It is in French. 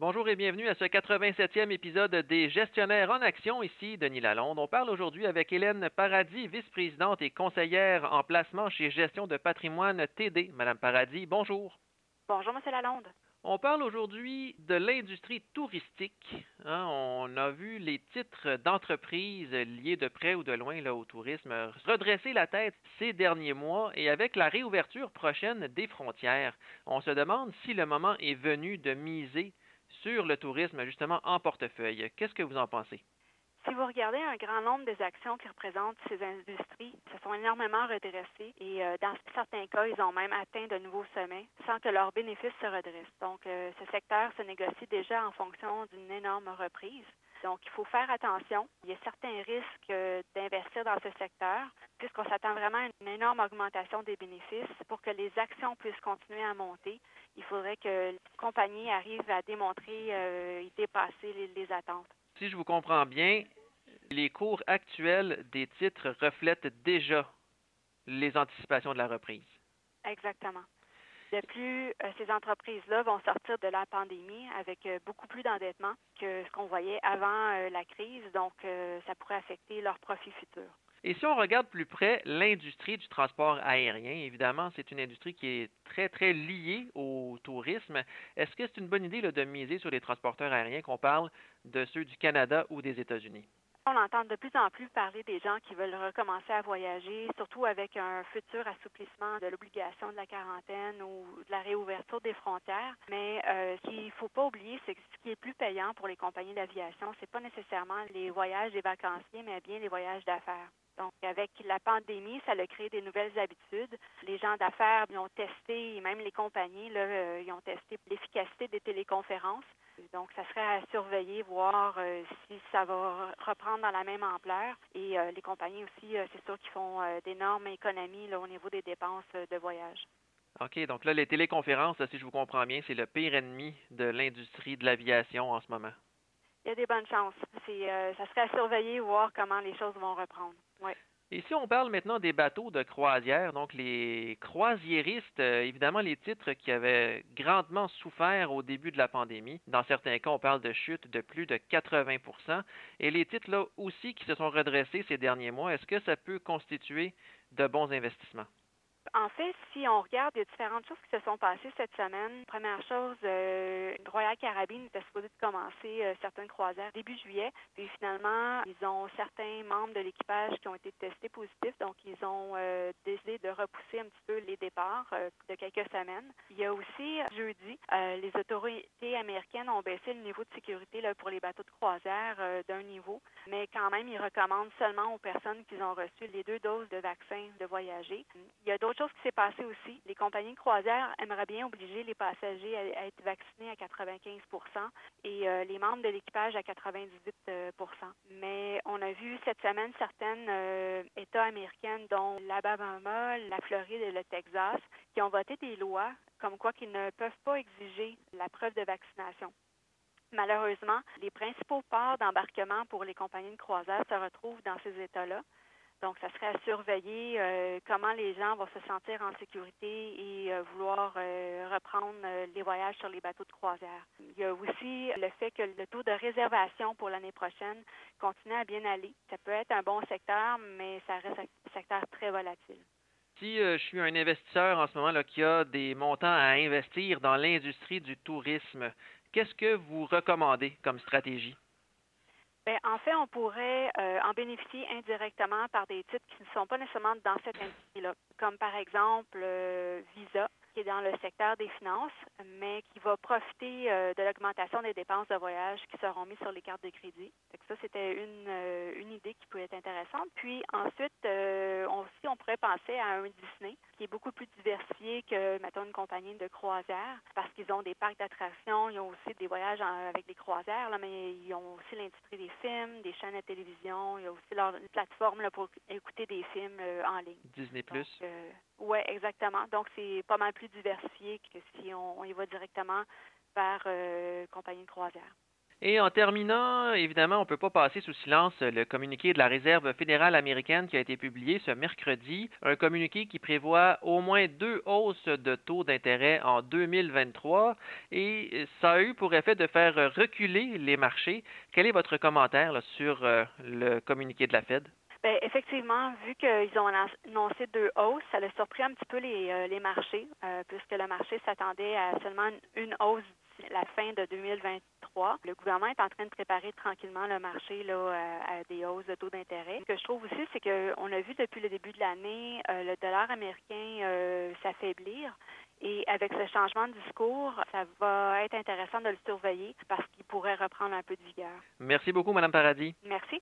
Bonjour et bienvenue à ce 87e épisode des Gestionnaires en action. Ici Denis Lalonde. On parle aujourd'hui avec Hélène Paradis, vice-présidente et conseillère en placement chez Gestion de patrimoine TD. Madame Paradis, bonjour. Bonjour, Monsieur Lalonde. On parle aujourd'hui de l'industrie touristique. Hein. on a vu les titres d'entreprises liés de près ou de loin là, au tourisme redresser la tête ces derniers mois et avec la réouverture prochaine des frontières, on se demande si le moment est venu de miser sur le tourisme, justement en portefeuille. Qu'est-ce que vous en pensez? Si vous regardez un grand nombre des actions qui représentent ces industries, se sont énormément redressées et euh, dans certains cas, ils ont même atteint de nouveaux sommets sans que leurs bénéfices se redressent. Donc, euh, ce secteur se négocie déjà en fonction d'une énorme reprise. Donc, il faut faire attention. Il y a certains risques euh, d'investir dans ce secteur, puisqu'on s'attend vraiment à une énorme augmentation des bénéfices. Pour que les actions puissent continuer à monter, il faudrait que les compagnies arrivent à démontrer euh, et dépasser les, attentes. Si je vous comprends bien, les cours actuels des titres reflètent déjà les anticipations de la reprise. Exactement. De plus, euh, ces entreprises-là vont sortir de la pandémie avec euh, beaucoup plus d'endettement que ce qu'on voyait avant la crise, donc ça pourrait affecter leurs profits futurs. Et si on regarde plus près l'industrie du transport aérien, évidemment, c'est une industrie qui est très, très liée au tourisme. Est-ce que c'est une bonne idée de miser sur les transporteurs aériens, qu'on parle de ceux du Canada ou des États-Unis? On entend de plus en plus parler des gens qui veulent recommencer à voyager, surtout avec un futur assouplissement de l'obligation de la quarantaine ou de la réouverture des frontières. Mais euh, ce qu'il ne faut pas oublier, c'est que ce qui est plus payant pour les compagnies d'aviation, c'est pas nécessairement les voyages des vacanciers, mais bien les voyages d'affaires. Donc, avec la pandémie, ça a créé des nouvelles habitudes. Les gens d'affaires ont testé, même les compagnies, euh, ils ont testé l'efficacité des téléconférences. Donc, ça serait à surveiller, voir euh, si ça va reprendre dans la même ampleur. Et euh, les compagnies aussi, c'est sûr qu'ils font d'énormes économies là, au niveau des dépenses de voyage. OK, donc là, les téléconférences, si je vous comprends bien, c'est le pire ennemi de l'industrie de l'aviation en ce moment. Il y a des bonnes chances. ça serait à surveiller, voir comment les choses vont reprendre. Oui. Et si on parle maintenant des bateaux de croisière, donc les croisiéristes, euh, évidemment les titres qui avaient grandement souffert au début de la pandémie. Dans certains cas, on parle de chute de plus de 80% Et les titres là aussi qui se sont redressés ces derniers mois, est-ce que ça peut constituer de bons investissements? En fait, si on regarde, a différentes choses qui se sont passées cette semaine. Première chose, euh, Royal Caribbean était supposé commencer euh, certaines croisières début juillet, puis finalement, ils ont certains membres de l'équipage qui ont été testés positifs, donc ils ont euh, décidé de repousser un petit peu les départs de quelques semaines. Il y a aussi jeudi, les autorités américaines ont baissé le niveau de sécurité pour les bateaux de croisière d'un niveau, mais quand même, ils recommandent seulement aux personnes qui ont reçu les deux doses de vaccin de voyager. Il y a d'autres chose qui s'est passée aussi. Les compagnies de croisière aimeraient bien obliger les passagers à, être vaccinés à 95% et euh, les membres de l'équipage à 98% Mais on a vu cette semaine certaines euh, États américains, dont l'Alabama, la Floride et le Texas, qui ont voté des lois comme quoi qu'ils ne peuvent pas exiger la preuve de vaccination. Malheureusement, les principaux ports d'embarquement pour les compagnies de croisière se retrouvent dans ces États-là. Donc, ça serait à surveiller euh, comment les gens vont se sentir en sécurité et euh, vouloir euh, reprendre les voyages sur les bateaux de croisière. Il y a aussi le fait que le taux de réservation pour l'année prochaine continue à bien aller. Ça peut être un bon secteur, mais ça reste un secteur très volatile. Si je suis un investisseur en ce moment là, qui a des montants à investir dans l'industrie du tourisme, qu'est-ce que vous recommandez comme stratégie? Bien, en fait, on pourrait euh, en bénéficier indirectement par des titres qui ne sont pas nécessairement dans cette industrie-là, comme par exemple euh, dans le secteur des finances, mais qui va profiter euh, de l'augmentation des dépenses de voyage qui seront mises sur les cartes de crédit. ça, c'était une, une idée qui pouvait être intéressante. Puis ensuite, on, aussi, on pourrait penser à un Disney qui est beaucoup plus diversifié que, mettons, une compagnie de croisière, parce qu'ils ont des parcs d'attractions, ils ont aussi des voyages avec des croisières, là, mais ils ont aussi l'industrie des films, des chaînes de télévision, il y a aussi leur plateforme là, pour écouter des films euh, en ligne. Disney Plus. Euh, oui, exactement. Donc, c'est pas mal plus diversifié que si on, y va directement vers euh, compagnie de croisière. Et en terminant, évidemment, on ne peut pas passer sous silence le communiqué de la Réserve fédérale américaine qui a été publié ce mercredi, un communiqué qui prévoit au moins deux hausses de taux d'intérêt en 2023 et ça a eu pour effet de faire reculer les marchés. Quel est votre commentaire sur euh, le communiqué de la Fed? Bien, effectivement, vu qu'ils ont annoncé deux hausses, ça a surpris un petit peu les, euh, les marchés, euh, puisque le marché s'attendait à seulement une hausse d'ici la fin de 2023. Le gouvernement est en train de préparer tranquillement le marché là, euh, à, des hausses de taux d'intérêt. Ce que je trouve aussi, c'est qu'on a vu depuis le début de l'année le dollar américain s'affaiblir. Et avec ce changement de discours, ça va être intéressant de le surveiller parce qu'il pourrait reprendre un peu de vigueur. Merci beaucoup, Madame Paradis. Merci.